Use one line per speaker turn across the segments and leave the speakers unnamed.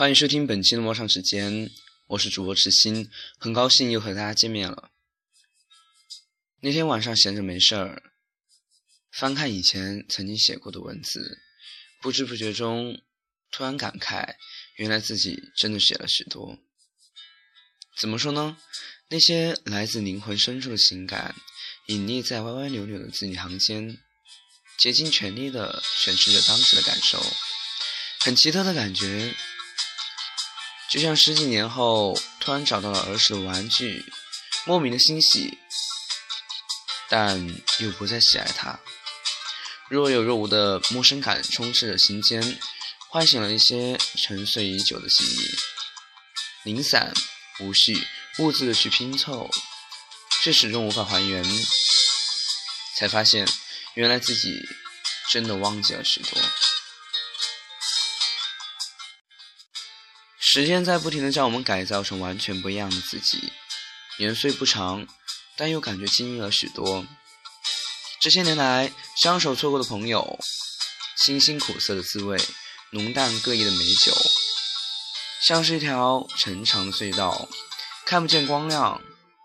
欢迎收听本期的陌上时间，我是主播池心，很高兴又和大家见面了。那天晚上闲着没事儿，翻看以前曾经写过的文字，不知不觉中突然感慨，原来自己真的写了许多。怎么说呢？那些来自灵魂深处的情感，隐匿在歪歪扭扭的字里行间，竭尽全力地诠释着当时的感受，很奇特的感觉。就像十几年后突然找到了儿时的玩具，莫名的欣喜，但又不再喜爱它。若有若无的陌生感充斥着心间，唤醒了一些沉睡已久的记忆。零散无序、兀自的去拼凑，却始终无法还原。才发现，原来自己真的忘记了许多。时间在不停的将我们改造成完全不一样的自己，年岁不长，但又感觉经历了许多。这些年来，相守错过的朋友，辛辛苦涩的滋味，浓淡各异的美酒，像是一条沉长的隧道，看不见光亮，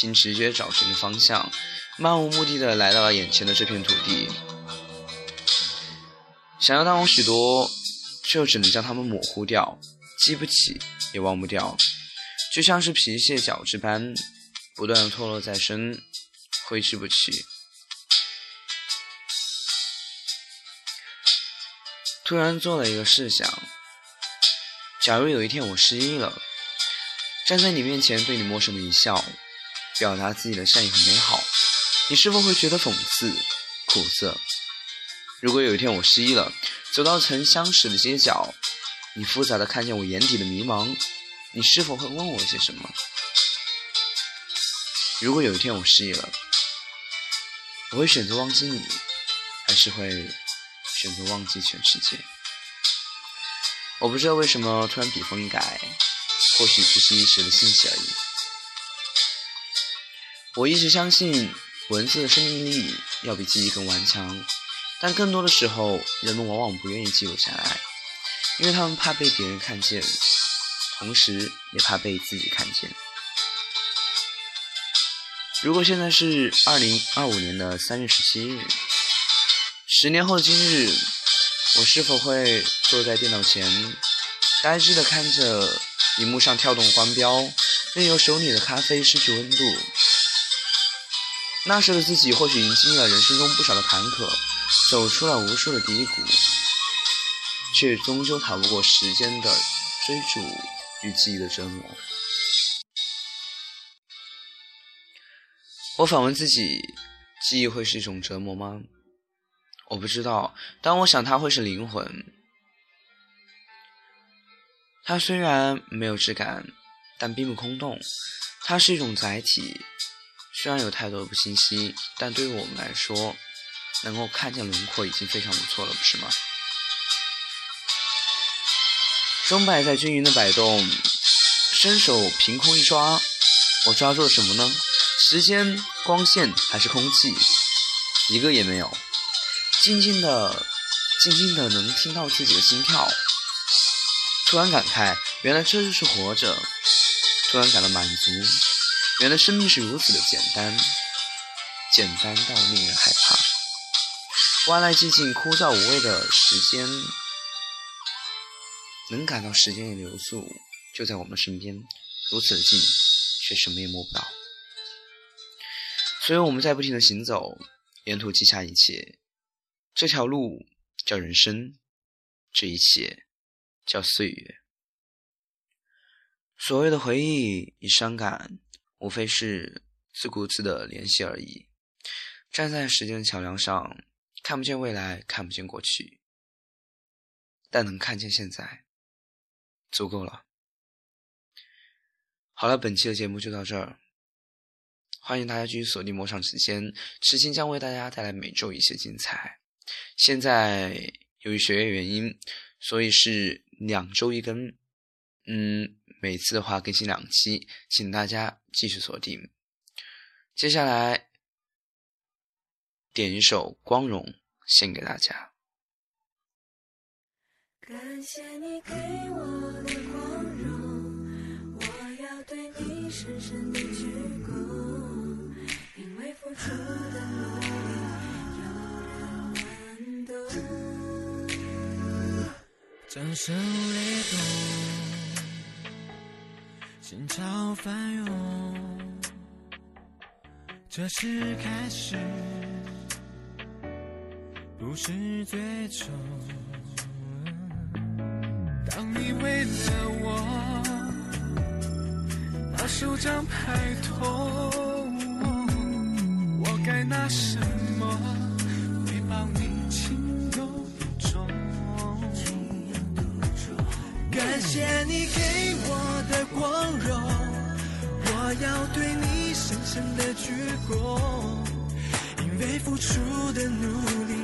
凭直觉找寻着方向，漫无目的的来到了眼前的这片土地，想要当有许多，却又只能将它们模糊掉。记不起，也忘不掉，就像是皮屑角质般，不断的脱落在身，挥之不去。突然做了一个试想：假如有一天我失忆了，站在你面前对你陌生的一笑，表达自己的善意和美好，你是否会觉得讽刺、苦涩？如果有一天我失忆了，走到曾相识的街角。你复杂的看见我眼底的迷茫，你是否会问我些什么？如果有一天我失忆了，我会选择忘记你，还是会选择忘记全世界？我不知道为什么突然笔锋一改，或许只是一时的兴起而已。我一直相信文字的生命力要比记忆更顽强，但更多的时候，人们往往不愿意记录下来。因为他们怕被别人看见，同时也怕被自己看见。如果现在是二零二五年的三月十七日，十年后的今日，我是否会坐在电脑前，呆滞的看着荧幕上跳动的光标，任由手里的咖啡失去温度？那时的自己或许已经经历了人生中不少的坎坷，走出了无数的低谷。却终究逃不过时间的追逐与记忆的折磨。我反问自己：记忆会是一种折磨吗？我不知道，但我想它会是灵魂。它虽然没有质感，但并不空洞。它是一种载体，虽然有太多的不清晰，但对于我们来说，能够看见轮廓已经非常不错了，不是吗？钟摆在均匀的摆动，伸手凭空一抓，我抓住了什么呢？时间、光线还是空气？一个也没有。静静的，静静的能听到自己的心跳。突然感慨，原来这就是活着。突然感到满足，原来生命是如此的简单，简单到令人害怕。万籁寂静、枯燥无味的时间。能感到时间的流速就在我们身边，如此的近，却什么也摸不到。所以我们在不停的行走，沿途记下一切。这条路叫人生，这一切叫岁月。所谓的回忆与伤感，无非是自顾自的联系而已。站在时间的桥梁上，看不见未来，看不见过去，但能看见现在。足够了。好了，本期的节目就到这儿，欢迎大家继续锁定魔上时间，痴心将为大家带来每周一些精彩。现在由于学业原因，所以是两周一更，嗯，每次的话更新两期，请大家继续锁定。接下来点一首《光荣》献给大家。
感谢你给我的光荣，我要对你深深的鞠躬，因为付出的努力有人能懂。
掌声雷动，心潮翻涌，这是开始，不是最终。当你为了我把手掌拍痛，我该拿什么？回报你情有独钟？感谢你给我的光荣，我要对你深深的鞠躬，因为付出的努力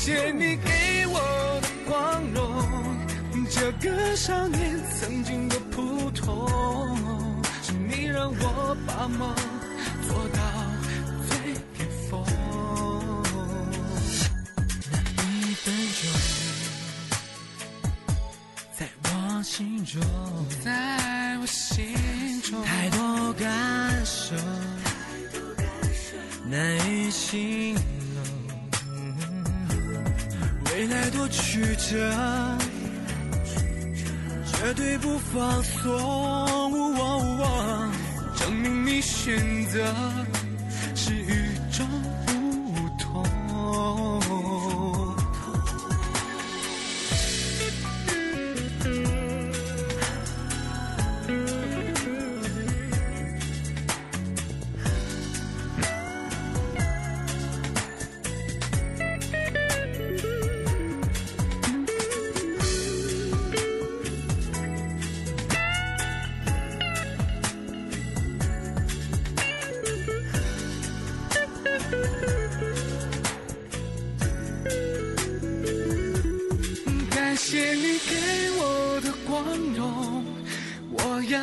谢你给我的光荣，这个少年曾经的普通，是你让我把梦做到最巅峰。那一分钟，在我心中，在我心中，太多感受，难以形容。多曲折，绝对不放松。证明你选择是与众不同。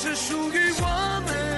是属于我们。